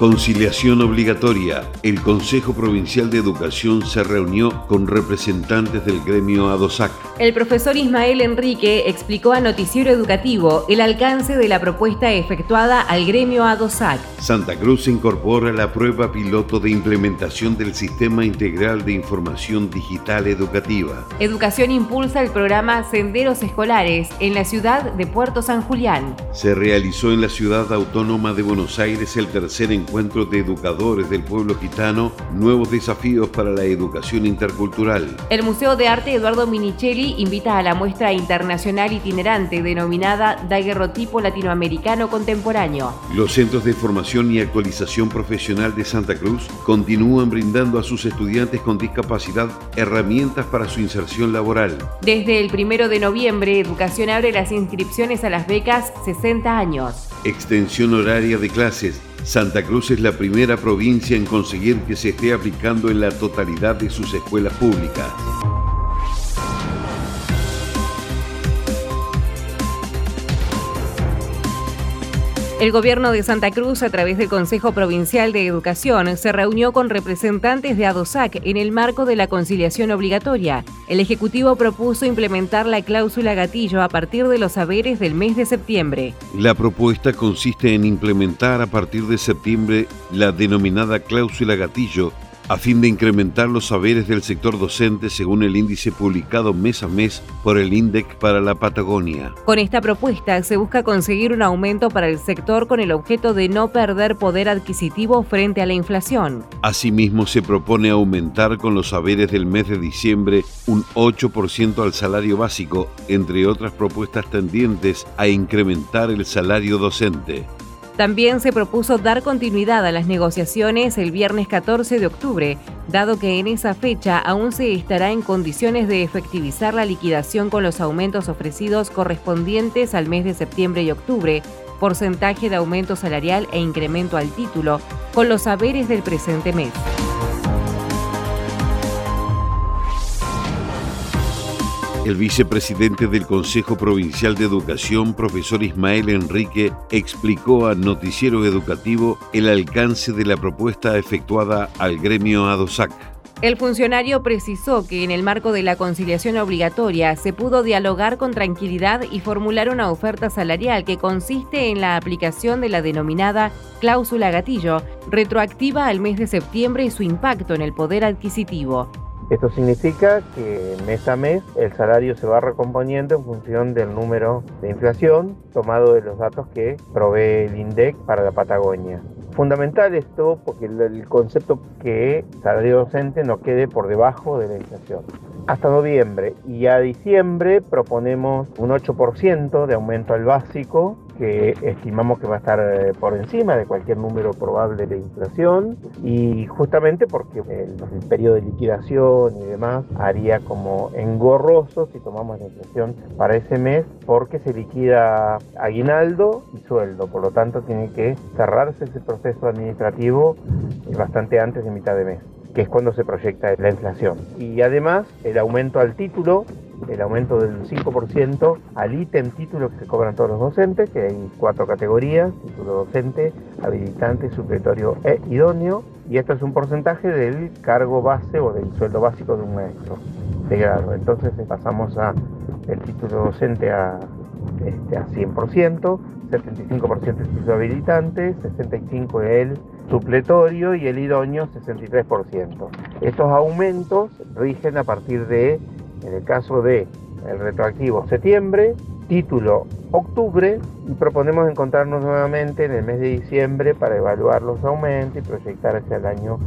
Conciliación obligatoria. El Consejo Provincial de Educación se reunió con representantes del gremio ADOSAC. El profesor Ismael Enrique explicó a Noticiero Educativo el alcance de la propuesta efectuada al gremio ADOSAC. Santa Cruz incorpora la prueba piloto de implementación del Sistema Integral de Información Digital Educativa. Educación impulsa el programa Senderos Escolares en la ciudad de Puerto San Julián. Se realizó en la ciudad autónoma de Buenos Aires el tercer encuentro encuentro de educadores del pueblo gitano, nuevos desafíos para la educación intercultural. El Museo de Arte Eduardo Minichelli invita a la muestra internacional itinerante denominada Daguerrotipo Latinoamericano Contemporáneo. Los centros de formación y actualización profesional de Santa Cruz continúan brindando a sus estudiantes con discapacidad herramientas para su inserción laboral. Desde el primero de noviembre, Educación abre las inscripciones a las becas 60 años. Extensión horaria de clases Santa Cruz es la primera provincia en conseguir que se esté aplicando en la totalidad de sus escuelas públicas. El gobierno de Santa Cruz, a través del Consejo Provincial de Educación, se reunió con representantes de ADOSAC en el marco de la conciliación obligatoria. El Ejecutivo propuso implementar la cláusula gatillo a partir de los saberes del mes de septiembre. La propuesta consiste en implementar a partir de septiembre la denominada cláusula gatillo a fin de incrementar los saberes del sector docente según el índice publicado mes a mes por el INDEC para la Patagonia. Con esta propuesta se busca conseguir un aumento para el sector con el objeto de no perder poder adquisitivo frente a la inflación. Asimismo, se propone aumentar con los saberes del mes de diciembre un 8% al salario básico, entre otras propuestas tendientes a incrementar el salario docente. También se propuso dar continuidad a las negociaciones el viernes 14 de octubre, dado que en esa fecha aún se estará en condiciones de efectivizar la liquidación con los aumentos ofrecidos correspondientes al mes de septiembre y octubre, porcentaje de aumento salarial e incremento al título, con los saberes del presente mes. El vicepresidente del Consejo Provincial de Educación, profesor Ismael Enrique, explicó a Noticiero Educativo el alcance de la propuesta efectuada al gremio ADOSAC. El funcionario precisó que en el marco de la conciliación obligatoria se pudo dialogar con tranquilidad y formular una oferta salarial que consiste en la aplicación de la denominada cláusula gatillo, retroactiva al mes de septiembre y su impacto en el poder adquisitivo. Esto significa que mes a mes el salario se va recomponiendo en función del número de inflación tomado de los datos que provee el INDEC para la Patagonia. Fundamental esto porque el, concepto que salario docente no quede por debajo de la inflación. Hasta noviembre y a diciembre proponemos un 8% de aumento al básico que estimamos que va a estar eh, por encima de cualquier número probable de inflación y justamente porque el, periodo de liquidación y demás haría como engorroso si tomamos la inflación para ese mes porque se liquida aguinaldo y sueldo, por lo tanto tiene que cerrarse ese proceso administrativo bastante antes de mitad de mes que es cuando se proyecta la inflación. Y además el aumento al título el aumento del 5% al ítem título que se cobran todos los docentes, que hay cuatro categorías, título docente, habilitante, supletorio e idóneo, y esto es un porcentaje del cargo base o del sueldo básico de un maestro de grado. Entonces pasamos a el título docente a, este, a 100%, 75% el título habilitante, 65% el supletorio y el idóneo 63%. Estos aumentos rigen a partir de en el caso de el retroactivo septiembre, título octubre y proponemos encontrarnos nuevamente en el mes de diciembre para evaluar los aumentos y proyectar hacia el año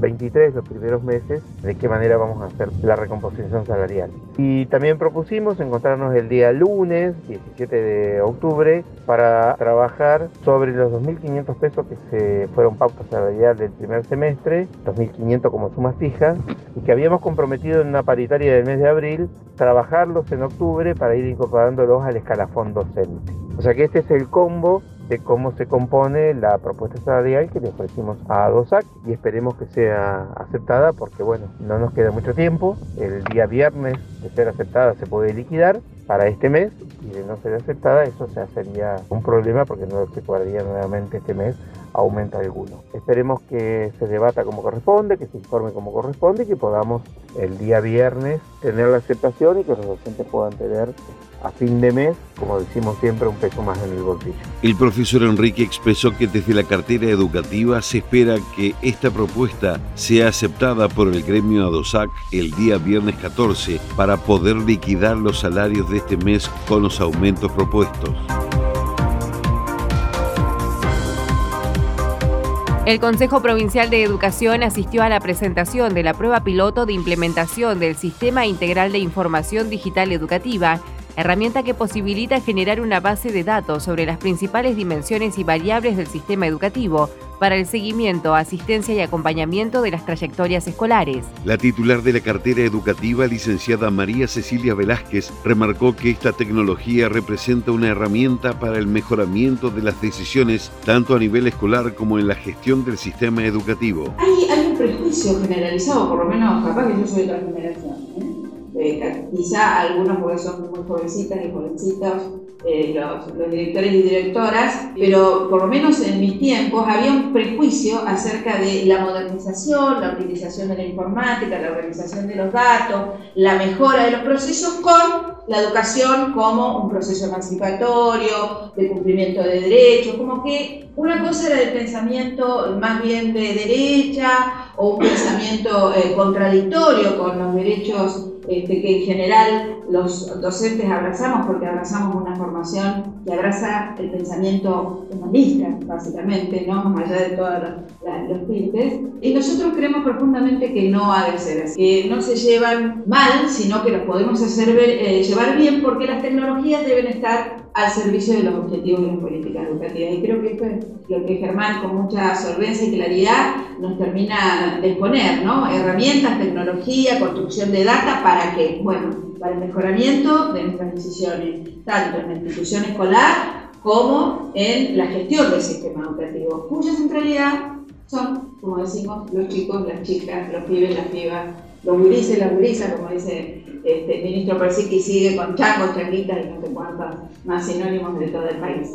23, los primeros meses, de qué manera vamos a hacer la recomposición salarial. Y también propusimos encontrarnos el día lunes, 17 de octubre, para trabajar sobre los 2.500 pesos que se fueron pautas salarial del primer semestre, 2.500 como suma fija, y que habíamos comprometido en una paritaria del mes de abril, trabajarlos en octubre para ir incorporándolos al escalafón docente. O sea que este es el combo de cómo se compone la propuesta salarial que le ofrecimos a DOSAC y esperemos que sea aceptada porque bueno, no nos queda mucho tiempo. El día viernes de ser aceptada se puede liquidar para este mes y de no ser aceptada eso ya sería un problema porque no se podría nuevamente este mes aumenta alguno. Esperemos que se debata como corresponde, que se informe como corresponde y que podamos el día viernes tener la aceptación y que los docentes puedan tener a fin de mes, como decimos siempre, un peso más en el bolsillo. El profesor Enrique expresó que desde la cartera educativa se espera que esta propuesta sea aceptada por el gremio ADOSAC el día viernes 14 para poder liquidar los salarios de este mes con los aumentos propuestos. El Consejo Provincial de Educación asistió a la presentación de la prueba piloto de implementación del Sistema Integral de Información Digital Educativa herramienta que posibilita generar una base de datos sobre las principales dimensiones y variables del sistema educativo para el seguimiento, asistencia y acompañamiento de las trayectorias escolares. La titular de la cartera educativa, licenciada María Cecilia Velázquez, remarcó que esta tecnología representa una herramienta para el mejoramiento de las decisiones tanto a nivel escolar como en la gestión del sistema educativo. Hay, un prejuicio generalizado, por lo menos capaz que yo soy de otra generación. ¿eh? Eh, quizá algunos porque son muy jovencitas y jovencitos, eh, los, directores y directoras, pero por lo menos en mis tiempos había un prejuicio acerca de la modernización, la utilización de la informática, la organización de los datos, la mejora de los procesos con la educación como un proceso emancipatorio, de cumplimiento de derechos, como que una cosa era el pensamiento más bien de derecha o un pensamiento eh, contradictorio con los derechos este, que en general los docentes abrazamos porque abrazamos una formación que abraza el pensamiento humanista, básicamente, ¿no? más allá de todos los, tintes. Y nosotros creemos profundamente que no ha de ser así, que no se llevan mal, sino que los podemos hacer eh, llevar bien porque las tecnologías deben estar al servicio de los objetivos de las políticas educativas. Y creo que esto es lo que Germán con mucha solvencia y claridad nos termina de exponer, ¿no? Herramientas, tecnología, construcción de data, ¿para qué? Bueno, para el mejoramiento de nuestras decisiones, tanto en la institución escolar como en la gestión del sistema educativo, cuya centralidad son, como decimos, los chicos, las chicas, los pibes, las pibas, los gurises, las gurisas, como dice este, el ministro Persic, sigue con chacos, chaquitas y no sé cuántos más sinónimos de todo el país.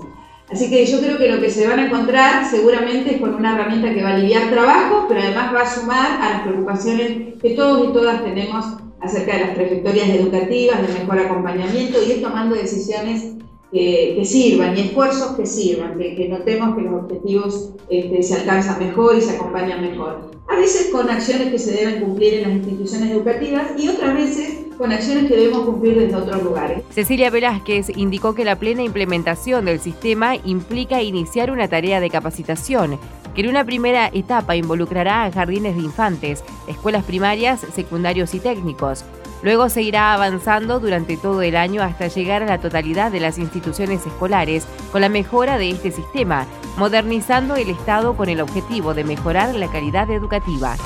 Así que yo creo que lo que se van a encontrar seguramente es con una herramienta que va a aliviar trabajo, pero además va a sumar a las preocupaciones que todos y todas tenemos acerca de las trayectorias educativas, de mejor acompañamiento y ir tomando decisiones que, sirvan y esfuerzos que sirvan, que, notemos que los objetivos este, se alcanzan mejor y se acompañan mejor. A veces con acciones que se deben cumplir en las instituciones educativas y otras veces con acciones que debemos cumplir desde otros lugares. Cecilia Velázquez indicó que la plena implementación del sistema implica iniciar una tarea de capacitación que en una primera etapa involucrará a jardines de infantes, escuelas primarias, secundarios y técnicos. Luego seguirá avanzando durante todo el año hasta llegar a la totalidad de las instituciones escolares con la mejora de este sistema, modernizando el Estado con el objetivo de mejorar la calidad educativa.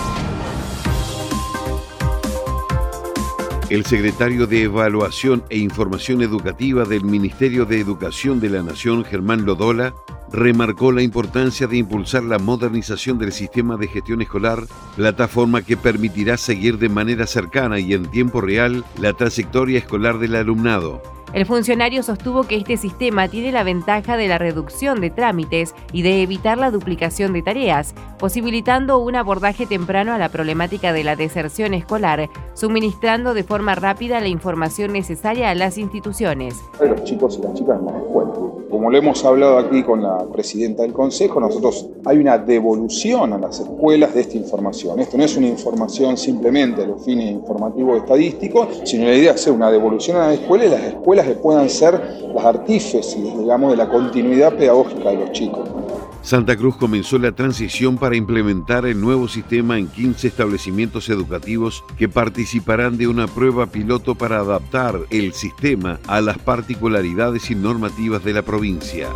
El secretario de Evaluación e Información Educativa del Ministerio de Educación de la Nación, Germán Lodola, remarcó la importancia de impulsar la modernización del sistema de gestión escolar, plataforma que permitirá seguir de manera cercana y en tiempo real la trayectoria escolar del alumnado. El funcionario sostuvo que este sistema tiene la ventaja de la reducción de trámites y de evitar la duplicación de tareas, posibilitando un abordaje temprano a la problemática de la deserción escolar, suministrando de forma rápida la información necesaria a las instituciones. Los chicos y las chicas en las Como lo hemos hablado aquí con la presidenta del Consejo, nosotros hay una devolución a las escuelas de esta información. Esto no es una información simplemente a los fines informativos estadísticos, sino la idea es hacer una devolución a las escuelas y las escuelas que puedan ser las artífices, digamos, de la continuidad pedagógica de los chicos. Santa Cruz comenzó la transición para implementar el nuevo sistema en 15 establecimientos educativos que participarán de una prueba piloto para adaptar el sistema a las particularidades y normativas de la provincia.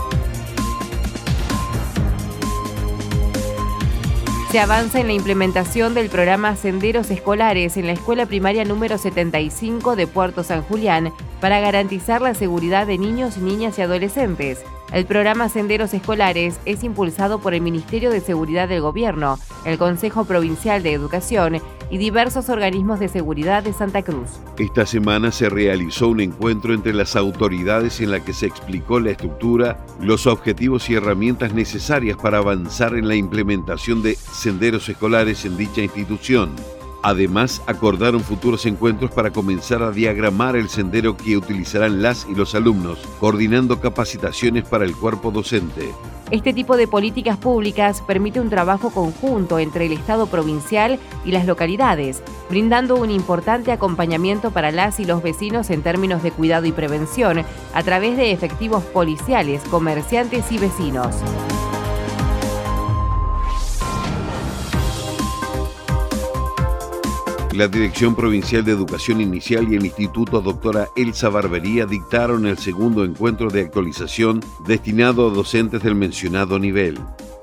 Se avanza en la implementación del programa Senderos Escolares en la escuela primaria número 75 de Puerto San Julián para garantizar la seguridad de niños, niñas y adolescentes. El programa Senderos Escolares es impulsado por el Ministerio de Seguridad del Gobierno, el Consejo Provincial de Educación y diversos organismos de seguridad de Santa Cruz. Esta semana se realizó un encuentro entre las autoridades en la que se explicó la estructura, los objetivos y herramientas necesarias para avanzar en la implementación de senderos escolares en dicha institución. Además, acordaron futuros encuentros para comenzar a diagramar el sendero que utilizarán las y los alumnos, coordinando capacitaciones para el cuerpo docente. Este tipo de políticas públicas permite un trabajo conjunto entre el Estado provincial y las localidades, brindando un importante acompañamiento para las y los vecinos en términos de cuidado y prevención a través de efectivos policiales, comerciantes y vecinos. La Dirección Provincial de Educación Inicial y el Instituto Doctora Elsa Barbería dictaron el segundo encuentro de actualización destinado a docentes del mencionado nivel.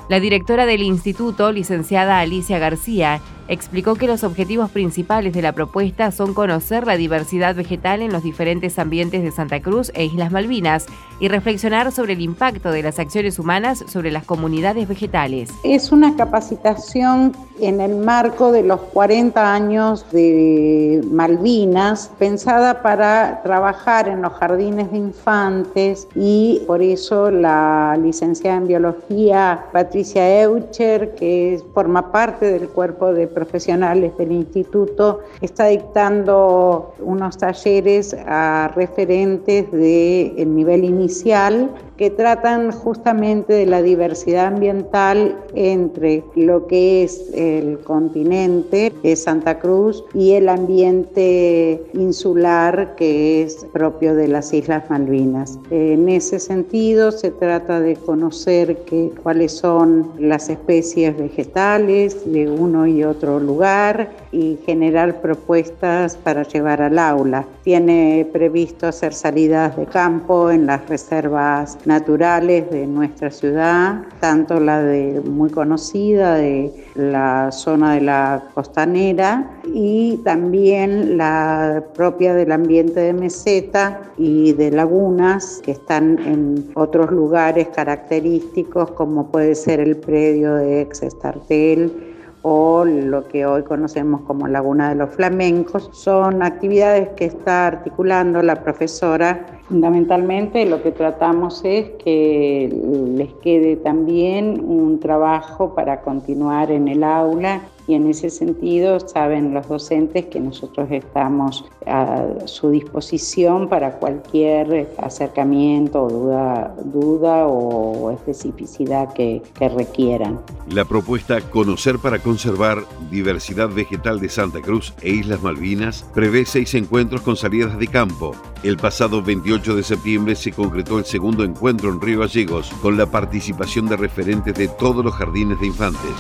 La directora del instituto, licenciada Alicia García, explicó que los objetivos principales de la propuesta son conocer la diversidad vegetal en los diferentes ambientes de Santa Cruz e Islas Malvinas y reflexionar sobre el impacto de las acciones humanas sobre las comunidades vegetales. Es una capacitación en el marco de los 40 años de Malvinas, pensada para trabajar en los jardines de infantes y por eso la licenciada en biología Patricia Eucher, que forma parte del cuerpo de profesionales del instituto, está dictando unos talleres a referentes del nivel inicial que tratan justamente de la diversidad ambiental entre lo que es el continente de Santa Cruz y el ambiente insular que es propio de las Islas Malvinas. En ese sentido se trata de conocer cuáles son las especies vegetales de uno y otro lugar y generar propuestas para llevar al aula. Tiene previsto hacer salidas de campo en las reservas naturales de nuestra ciudad, tanto la de muy conocida de la zona de la costanera y también la propia del ambiente de meseta y de lagunas que están en otros lugares característicos como puede ser el predio de Ex Estartel o lo que hoy conocemos como Laguna de los Flamencos. Son actividades que está articulando la profesora. Fundamentalmente lo que tratamos es que les quede también un trabajo para continuar en el aula y en ese sentido saben los docentes que nosotros estamos a su disposición para cualquier acercamiento duda, duda o especificidad que, que requieran. La propuesta Conocer para conservar diversidad vegetal de Santa Cruz e Islas Malvinas prevé seis encuentros con salidas de campo. El pasado 28 de septiembre se concretó el segundo encuentro en Río Gallegos con la participación de referentes de todos los jardines de infantes.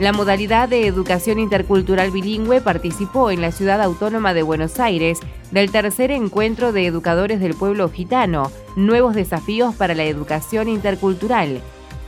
La modalidad de educación intercultural bilingüe participó en la ciudad autónoma de Buenos Aires del tercer encuentro de educadores del pueblo gitano, Nuevos desafíos para la educación intercultural.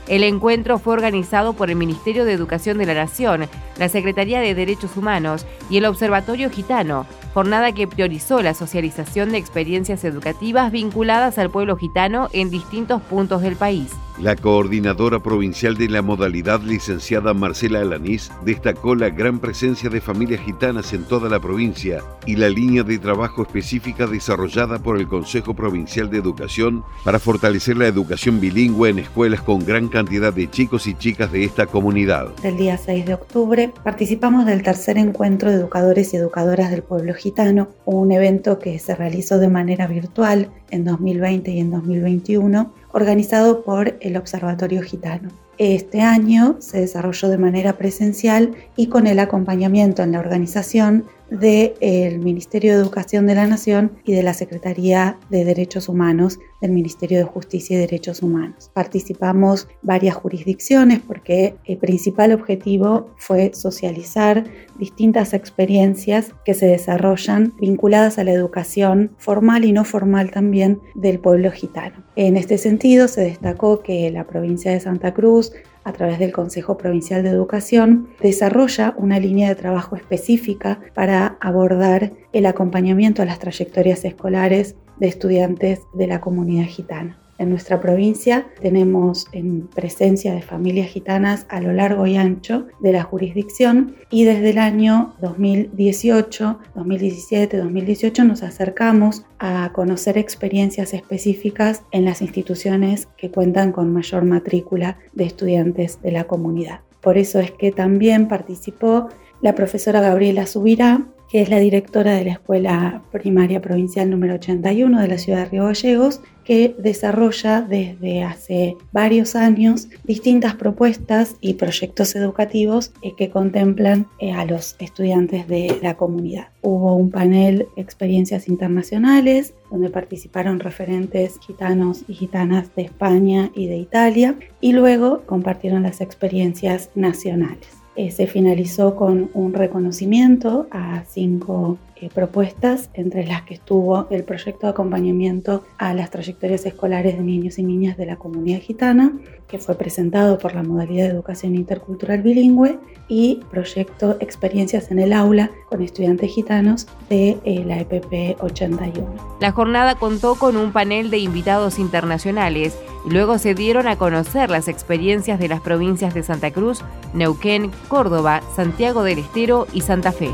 El encuentro fue organizado por el Ministerio de Educación de la Nación, la Secretaría de Derechos Humanos y el Observatorio Gitano, jornada que priorizó la socialización de experiencias educativas vinculadas al pueblo gitano en distintos puntos del país. La coordinadora provincial de la modalidad, licenciada Marcela Alanís, destacó la gran presencia de familias gitanas en toda la provincia y la línea de trabajo específica desarrollada por el Consejo Provincial de Educación para fortalecer la educación bilingüe en escuelas con gran cantidad de chicos y chicas de esta comunidad. El día 6 de octubre participamos del tercer encuentro de educadores y educadoras del pueblo gitano Gitano, un evento que se realizó de manera virtual en 2020 y en 2021, organizado por el Observatorio Gitano. Este año se desarrolló de manera presencial y con el acompañamiento en la organización del Ministerio de Educación de la Nación y de la Secretaría de Derechos Humanos del Ministerio de Justicia y Derechos Humanos. Participamos varias jurisdicciones porque el principal objetivo fue socializar distintas experiencias que se desarrollan vinculadas a la educación formal y no formal también del pueblo gitano. En este sentido, se destacó que la provincia de Santa Cruz a través del Consejo Provincial de Educación, desarrolla una línea de trabajo específica para abordar el acompañamiento a las trayectorias escolares de estudiantes de la comunidad gitana. En nuestra provincia tenemos en presencia de familias gitanas a lo largo y ancho de la jurisdicción y desde el año 2018, 2017, 2018 nos acercamos a conocer experiencias específicas en las instituciones que cuentan con mayor matrícula de estudiantes de la comunidad. Por eso es que también participó la profesora Gabriela Subirá, que es la directora de la Escuela Primaria Provincial número 81 de la ciudad de Río Gallegos, que desarrolla desde hace varios años distintas propuestas y proyectos educativos eh, que contemplan eh, a los estudiantes de la comunidad. Hubo un panel Experiencias Internacionales, donde participaron referentes gitanos y gitanas de España y de Italia, y luego compartieron las experiencias nacionales. Eh, se finalizó con un reconocimiento a cinco eh, propuestas, entre las que estuvo el proyecto de acompañamiento a las trayectorias escolares de niños y niñas de la comunidad gitana, que fue presentado por la modalidad de educación intercultural bilingüe, y proyecto Experiencias en el aula con estudiantes gitanos de eh, la EPP 81. La jornada contó con un panel de invitados internacionales y luego se dieron a conocer las experiencias de las provincias de Santa Cruz, Neuquén, Córdoba, Santiago del Estero y Santa Fe.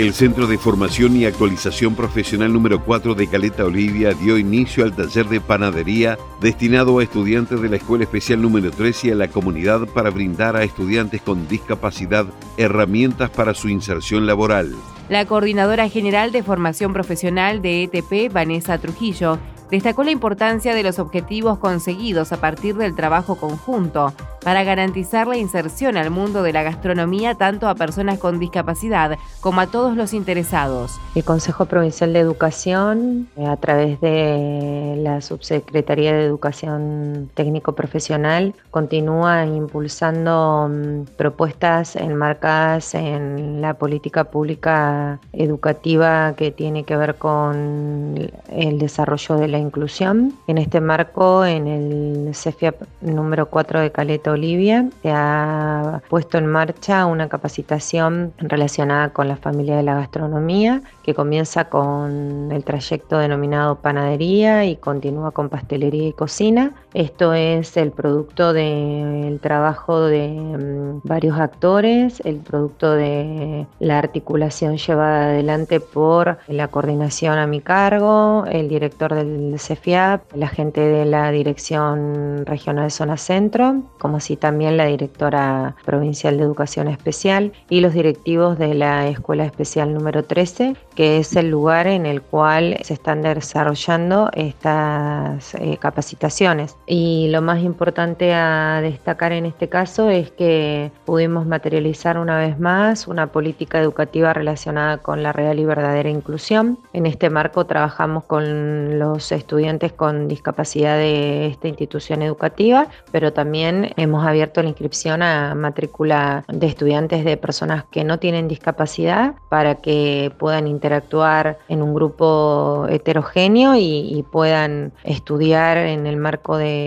El Centro de Formación y Actualización Profesional número 4 de Caleta Olivia dio inicio al taller de panadería destinado a estudiantes de la Escuela Especial número 3 y a la comunidad para brindar a estudiantes con discapacidad herramientas para su inserción laboral. La coordinadora general de formación profesional de ETP, Vanessa Trujillo, destacó la importancia de los objetivos conseguidos a partir del trabajo conjunto para garantizar la inserción al mundo de la gastronomía tanto a personas con discapacidad como a todos los interesados. El Consejo Provincial de Educación, eh, a través de la Subsecretaría de Educación Técnico Profesional, continúa impulsando mm, propuestas enmarcadas en la política pública educativa que tiene que ver con el desarrollo de la inclusión. En este marco, en el CEFIAP número 4 de Caleta Olivia, se ha puesto en marcha una capacitación relacionada con la familia de la gastronomía, que comienza con el trayecto denominado panadería y continúa con pastelería y cocina. Esto es el producto del trabajo de mm, varios actores, el producto de la articulación llevada adelante por la coordinación a mi cargo, el director del CEFIAP, la gente de la Dirección Regional Zona Centro, como así también la directora provincial de Educación Especial y los directivos de la Escuela Especial número 13, que es el lugar en el cual se están desarrollando estas eh, capacitaciones. Y lo más importante a destacar en este caso es que pudimos materializar una vez más una política educativa relacionada con la real y verdadera inclusión. En este marco trabajamos con los estudiantes con discapacidad de esta institución educativa, pero también hemos abierto la inscripción a matrícula de estudiantes de personas que no tienen discapacidad para que puedan interactuar en un grupo heterogéneo y, puedan estudiar en el marco de,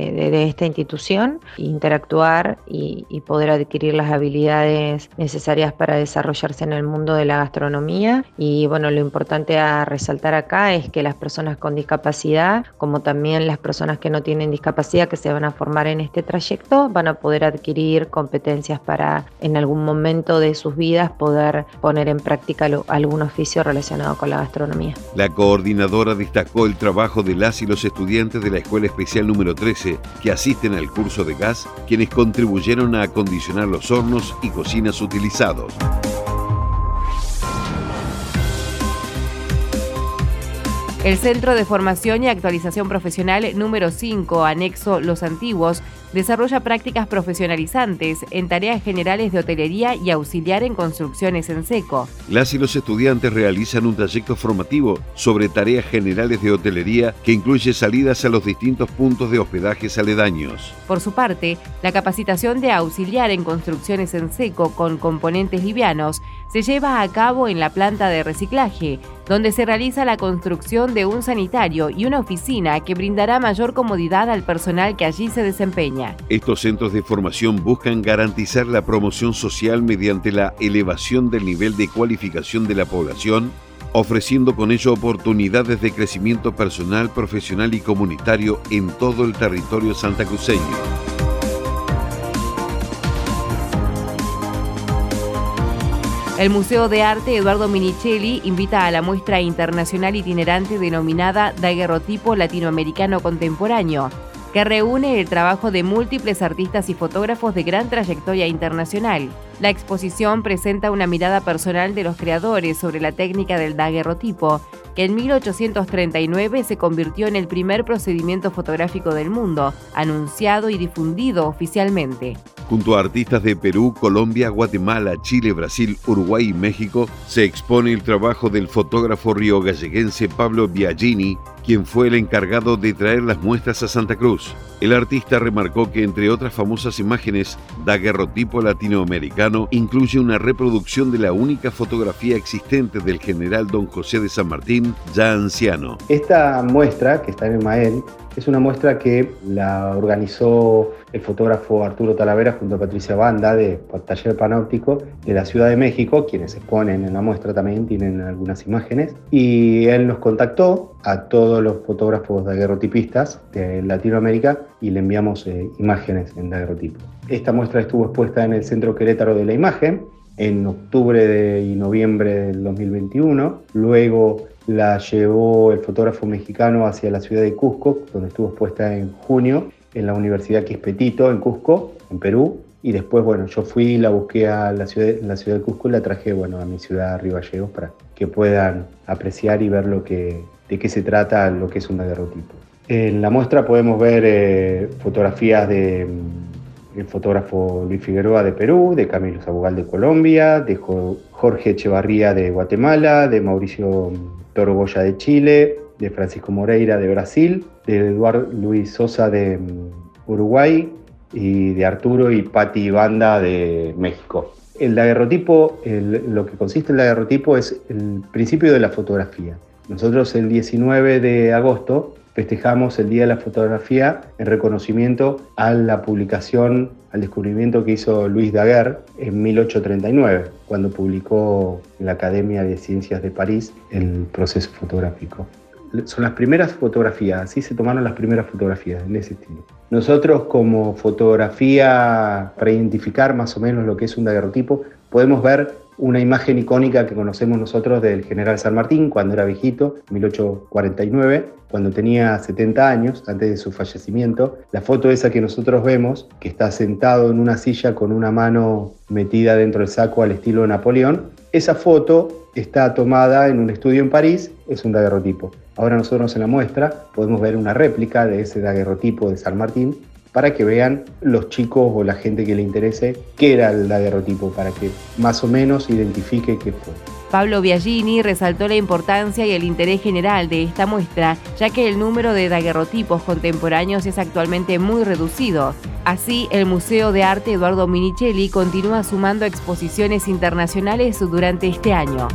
esta institución, interactuar y, poder adquirir las habilidades necesarias para desarrollarse en el mundo de la gastronomía. Y bueno, lo importante a resaltar acá es que las personas con discapacidad como también las personas que no tienen discapacidad que se van a formar en este trayecto, van a poder adquirir competencias para en algún momento de sus vidas poder poner en práctica algún oficio relacionado con la gastronomía. La coordinadora destacó el trabajo de las y los estudiantes de la Escuela Especial número 13 13 que asisten al curso de gas, quienes contribuyeron a acondicionar los hornos y cocinas utilizados. El Centro de Formación y Actualización Profesional número 5, anexo Los Antiguos, desarrolla prácticas profesionalizantes en tareas generales de hotelería y auxiliar en construcciones en seco. Las y los estudiantes realizan un trayecto formativo sobre tareas generales de hotelería que incluye salidas a los distintos puntos de hospedajes aledaños. Por su parte, la capacitación de auxiliar en construcciones en seco con componentes livianos se lleva a cabo en la planta de reciclaje, donde se realiza la construcción de un sanitario y una oficina que brindará mayor comodidad al personal que allí se desempeña. Estos centros de formación buscan garantizar la promoción social mediante la elevación del nivel de cualificación de la población, ofreciendo con ello oportunidades de crecimiento personal, profesional y comunitario en todo el territorio santacruceño. El Museo de Arte Eduardo Minicelli invita a la muestra internacional itinerante denominada Daguerrotipo Latinoamericano Contemporáneo, que reúne el trabajo de múltiples artistas y fotógrafos de gran trayectoria internacional. La exposición presenta una mirada personal de los creadores sobre la técnica del daguerrotipo, que en 1839 se convirtió en el primer procedimiento fotográfico del mundo, anunciado y difundido oficialmente. Junto a artistas de Perú, Colombia, Guatemala, Chile, Brasil, Uruguay y México, se expone el trabajo del fotógrafo río-galleguense Pablo Biagini, quien fue el encargado de traer las muestras a Santa Cruz. El artista remarcó que, entre otras famosas imágenes, daguerrotipo latinoamericano incluye una reproducción de la única fotografía existente del general don José de San Martín, ya anciano. Esta muestra, que está en Mael, es una muestra que la organizó el fotógrafo Arturo Talavera junto a Patricia Banda de Taller Panóptico de la Ciudad de México, quienes exponen en la muestra también tienen algunas imágenes. Y él nos contactó a todos los fotógrafos daguerrotipistas de Latinoamérica y le enviamos eh, imágenes en daguerrotipo. Esta muestra estuvo expuesta en el Centro Querétaro de la Imagen en octubre y noviembre del 2021. Luego la llevó el fotógrafo mexicano hacia la ciudad de Cusco, donde estuvo expuesta en junio en la Universidad Quispetito, en Cusco, en Perú. Y después, bueno, yo fui, la busqué a la ciudad, la ciudad de Cusco y la traje, bueno, a mi ciudad, Río Gallegos, para que puedan apreciar y ver lo que, de qué se trata lo que es un daguerrotipo. En la muestra podemos ver eh, fotografías de mm, el fotógrafo Luis Figueroa de Perú, de Camilo Sabugal de Colombia, de Jorge Echevarría de Guatemala, de Mauricio Toro Goya de Chile, de Francisco Moreira de Brasil, de Eduardo Luis Sosa de mm, Uruguay y de Arturo y Pati Banda de México. El daguerrotipo, lo que consiste en el daguerrotipo es el principio de la fotografía. Nosotros el 19 de agosto festejamos el Día de la Fotografía en reconocimiento a la publicación, al descubrimiento que hizo Luis Daguerre en 1839, cuando publicó en la Academia de Ciencias de París el proceso fotográfico. Son las primeras fotografías, así se tomaron las primeras fotografías, en ese estilo. Nosotros como fotografía, para identificar más o menos lo que es un daguerrotipo, podemos ver una imagen icónica que conocemos nosotros del general San Martín cuando era viejito, 1849, cuando tenía 70 años, antes de su fallecimiento. La foto esa que nosotros vemos, que está sentado en una silla con una mano metida dentro del saco al estilo de Napoleón, esa foto está tomada en un estudio en París, es un daguerrotipo. Ahora nosotros en la muestra podemos ver una réplica de ese daguerrotipo de San Martín para que vean los chicos o la gente que le interese qué era el daguerrotipo, para que más o menos identifique qué fue. Pablo Biagini resaltó la importancia y el interés general de esta muestra, ya que el número de daguerrotipos contemporáneos es actualmente muy reducido. Así, el Museo de Arte Eduardo Minicelli continúa sumando exposiciones internacionales durante este año.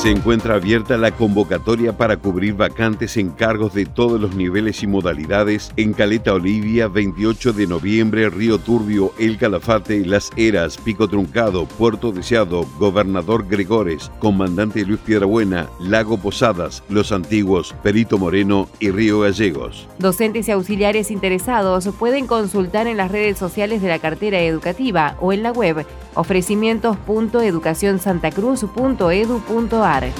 Se encuentra abierta la convocatoria para cubrir vacantes en cargos de todos los niveles y modalidades en Caleta Olivia, 28 de noviembre, Río Turbio, El Calafate, Las Heras, Pico Truncado, Puerto Deseado, Gobernador Gregores, Comandante Luis Piedrabuena, Lago Posadas, Los Antiguos, Perito Moreno y Río Gallegos. Docentes y auxiliares interesados pueden consultar en las redes sociales de la cartera educativa o en la web ofrecimientos.educacionsantacruz.edu.ar.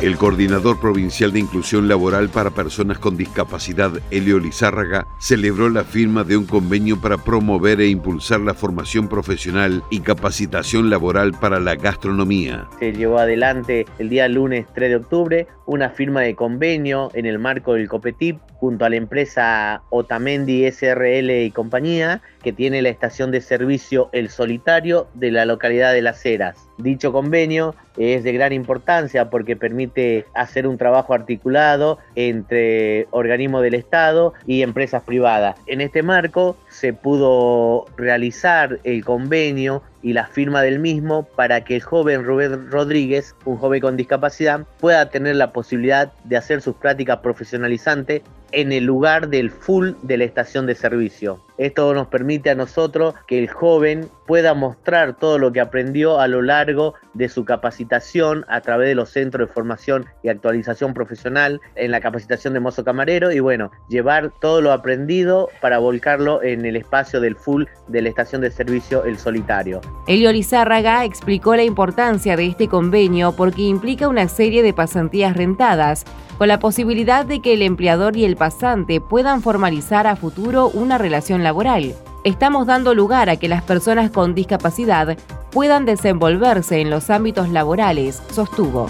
El coordinador provincial de inclusión laboral para personas con discapacidad, Elio Lizárraga, celebró la firma de un convenio para promover e impulsar la formación profesional y capacitación laboral para la gastronomía. Se llevó adelante el día lunes 3 de octubre una firma de convenio en el marco del COPETIP junto a la empresa Otamendi SRL y compañía, que tiene la estación de servicio El Solitario de la localidad de Las Heras. Dicho convenio es de gran importancia porque permite hacer un trabajo articulado entre organismos del Estado y empresas privadas. En este marco se pudo realizar el convenio y la firma del mismo para que el joven Rubén Rodríguez, un joven con discapacidad, pueda tener la posibilidad de hacer sus prácticas profesionalizantes en el lugar del full de la estación de servicio. Esto nos permite a nosotros que el joven pueda mostrar todo lo que aprendió a lo largo de su capacitación a través de los centros de formación y actualización profesional en la capacitación de mozo camarero y bueno, llevar todo lo aprendido para volcarlo en el espacio del full de la estación de servicio El Solitario. Elio Lizárraga explicó la importancia de este convenio porque implica una serie de pasantías rentadas con la posibilidad de que el empleador y el pasante puedan formalizar a futuro una relación laboral. Estamos dando lugar a que las personas con discapacidad puedan desenvolverse en los ámbitos laborales, sostuvo.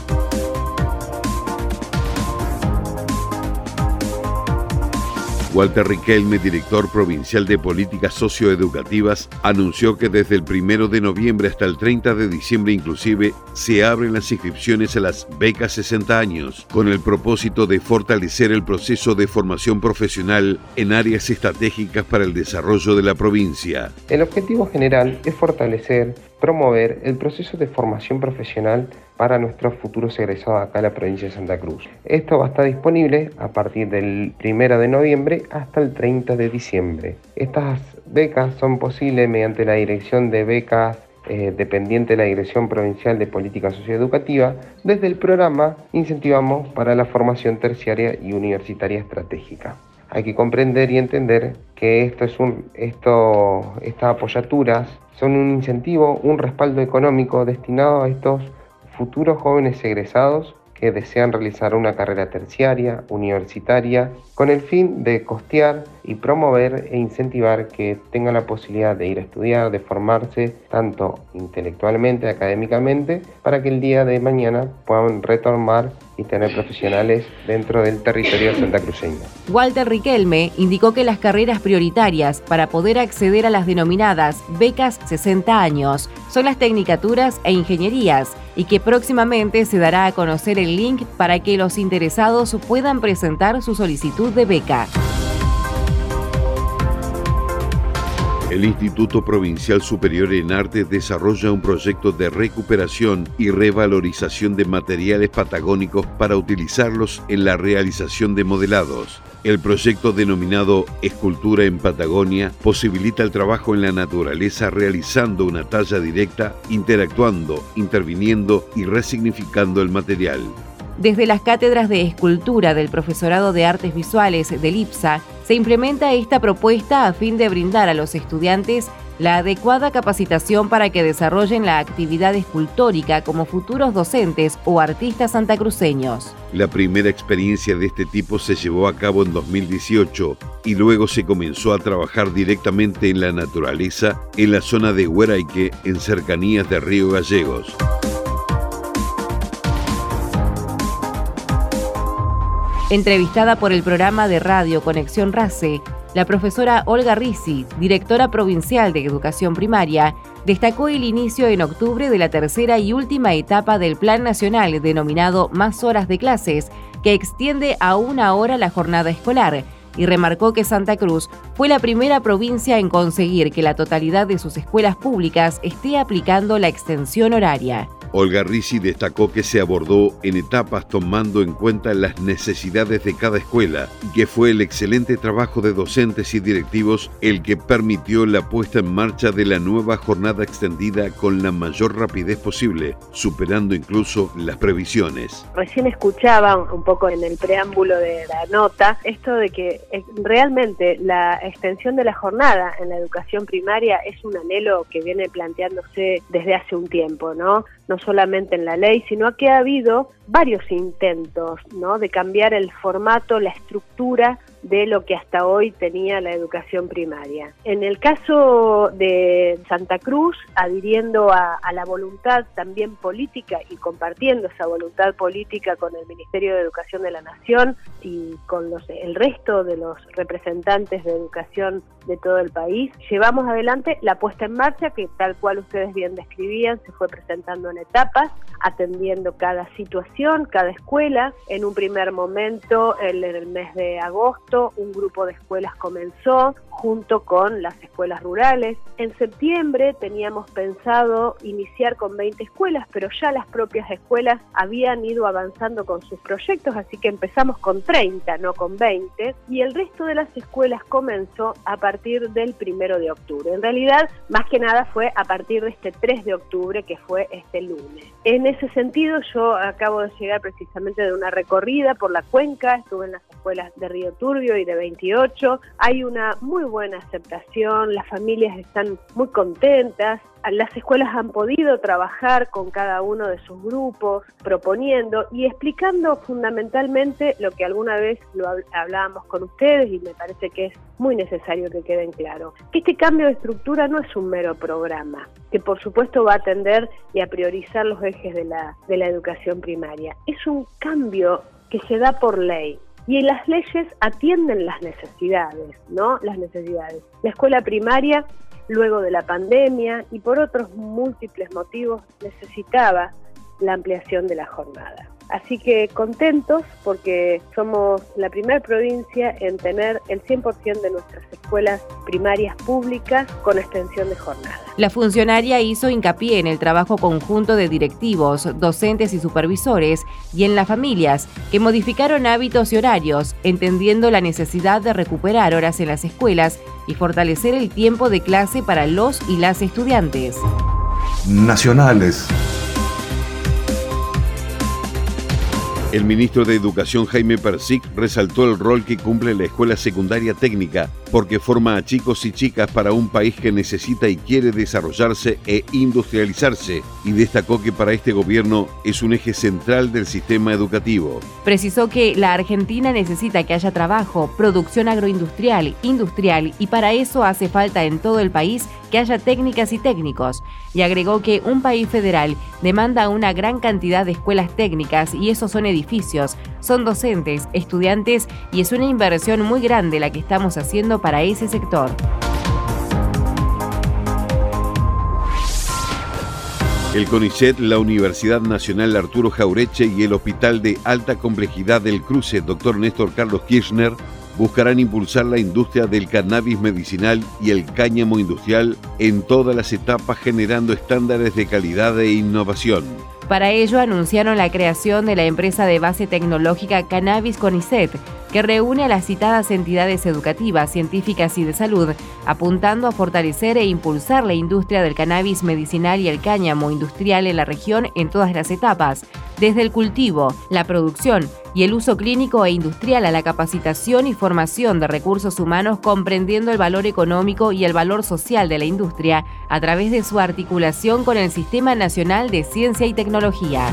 Walter Riquelme, director provincial de políticas socioeducativas, anunció que desde el 1 de noviembre hasta el 30 de diciembre inclusive se abren las inscripciones a las becas 60 años, con el propósito de fortalecer el proceso de formación profesional en áreas estratégicas para el desarrollo de la provincia. El objetivo general es fortalecer promover el proceso de formación profesional para nuestros futuros egresados acá en la provincia de Santa Cruz. Esto va a estar disponible a partir del 1 de noviembre hasta el 30 de diciembre. Estas becas son posibles mediante la dirección de becas eh, dependiente de la Dirección Provincial de Política Socioeducativa, desde el programa Incentivamos para la Formación Terciaria y Universitaria Estratégica. Hay que comprender y entender que esto es un, esto, estas apoyaturas son un incentivo, un respaldo económico destinado a estos futuros jóvenes egresados que desean realizar una carrera terciaria, universitaria, con el fin de costear y promover e incentivar que tengan la posibilidad de ir a estudiar, de formarse tanto intelectualmente, académicamente, para que el día de mañana puedan retomar y tener profesionales dentro del territorio santacruceño. Walter Riquelme indicó que las carreras prioritarias para poder acceder a las denominadas becas 60 años son las tecnicaturas e ingenierías y que próximamente se dará a conocer el link para que los interesados puedan presentar su solicitud de beca. El Instituto Provincial Superior en Arte desarrolla un proyecto de recuperación y revalorización de materiales patagónicos para utilizarlos en la realización de modelados. El proyecto denominado Escultura en Patagonia posibilita el trabajo en la naturaleza realizando una talla directa, interactuando, interviniendo y resignificando el material. Desde las cátedras de escultura del Profesorado de Artes Visuales del IPSA, se implementa esta propuesta a fin de brindar a los estudiantes la adecuada capacitación para que desarrollen la actividad escultórica como futuros docentes o artistas santacruceños. La primera experiencia de este tipo se llevó a cabo en 2018 y luego se comenzó a trabajar directamente en la naturaleza en la zona de Hueraique, en cercanías de Río Gallegos. Entrevistada por el programa de radio Conexión RACE, la profesora Olga Risi, directora provincial de Educación Primaria, destacó el inicio en octubre de la tercera y última etapa del Plan Nacional denominado Más Horas de Clases, que extiende a una hora la jornada escolar, y remarcó que Santa Cruz fue la primera provincia en conseguir que la totalidad de sus escuelas públicas esté aplicando la extensión horaria. Olga Risi destacó que se abordó en etapas tomando en cuenta las necesidades de cada escuela y que fue el excelente trabajo de docentes y directivos el que permitió la puesta en marcha de la nueva jornada extendida con la mayor rapidez posible, superando incluso las previsiones. Recién escuchaba un poco en el preámbulo de la nota esto de que eh, realmente la extensión de la jornada en la educación primaria es un anhelo que viene planteándose desde hace un tiempo, ¿no? Solamente en la ley, sino que ha habido varios intentos ¿no? de cambiar el formato, la estructura de lo que hasta hoy tenía la educación primaria. En el caso de Santa Cruz, adhiriendo a, la voluntad también política y compartiendo esa voluntad política con el Ministerio de Educación de la Nación y con el resto de los representantes de educación de todo el país, llevamos adelante la puesta en marcha que tal cual ustedes bien describían, se fue presentando en etapas, atendiendo cada situación, cada escuela. En un primer momento, en el mes de un grupo de escuelas comenzó junto con las escuelas rurales. En septiembre teníamos pensado iniciar con 20 escuelas, pero ya las propias escuelas habían ido avanzando con sus proyectos, así que empezamos con 30, no con 20, y el resto de las escuelas comenzó a partir del primero de octubre. En realidad, más que nada fue a partir de este 3 de octubre, que fue este lunes. En ese sentido, yo acabo de llegar precisamente de una recorrida por la cuenca, estuve en las escuelas de Río Turbio y de 28, hay una muy buena aceptación, las familias están muy contentas, las escuelas han podido trabajar con cada uno de sus grupos, proponiendo y explicando fundamentalmente lo que alguna vez lo hablábamos con ustedes y me parece que es muy necesario que queden claro. Que este cambio de estructura no es un mero programa, que por supuesto va a atender y a priorizar los ejes de la, de la educación primaria. Es un cambio que se da por ley, y las leyes atienden las necesidades, ¿no? Las necesidades. La escuela primaria, luego de la pandemia y por otros múltiples motivos, necesitaba la ampliación de la jornada. Así que contentos porque somos la primera provincia en tener el 100% de nuestras escuelas primarias públicas con extensión de jornada. La funcionaria hizo hincapié en el trabajo conjunto de directivos, docentes y supervisores y en las familias que modificaron hábitos y horarios, entendiendo la necesidad de recuperar horas en las escuelas y fortalecer el tiempo de clase para los y las estudiantes. Nacionales. El ministro de Educación Jaime Persic resaltó el rol que cumple la escuela secundaria técnica porque forma a chicos y chicas para un país que necesita y quiere desarrollarse e industrializarse y destacó que para este gobierno es un eje central del sistema educativo. Precisó que la Argentina necesita que haya trabajo, producción agroindustrial, industrial y para eso hace falta en todo el país que haya técnicas y técnicos, y agregó que un país federal demanda una gran cantidad de escuelas técnicas y esos son edificios, son docentes, estudiantes y es una inversión muy grande la que estamos haciendo para ese sector. El CONICET, la Universidad Nacional Arturo Jaureche y el Hospital de Alta Complejidad del Cruce, Dr. Néstor Carlos Kirchner, buscarán impulsar la industria del cannabis medicinal y el cáñamo industrial en todas las etapas generando estándares de calidad e innovación. Para ello anunciaron la creación de la empresa de base tecnológica Cannabis Conicet, que reúne a las citadas entidades educativas, científicas y de salud, apuntando a fortalecer e impulsar la industria del cannabis medicinal y el cáñamo industrial en la región en todas las etapas, desde el cultivo, la producción y el uso clínico e industrial a la capacitación y formación de recursos humanos comprendiendo el valor económico y el valor social de la industria a través de su articulación con el Sistema Nacional de Ciencia y Tecnología.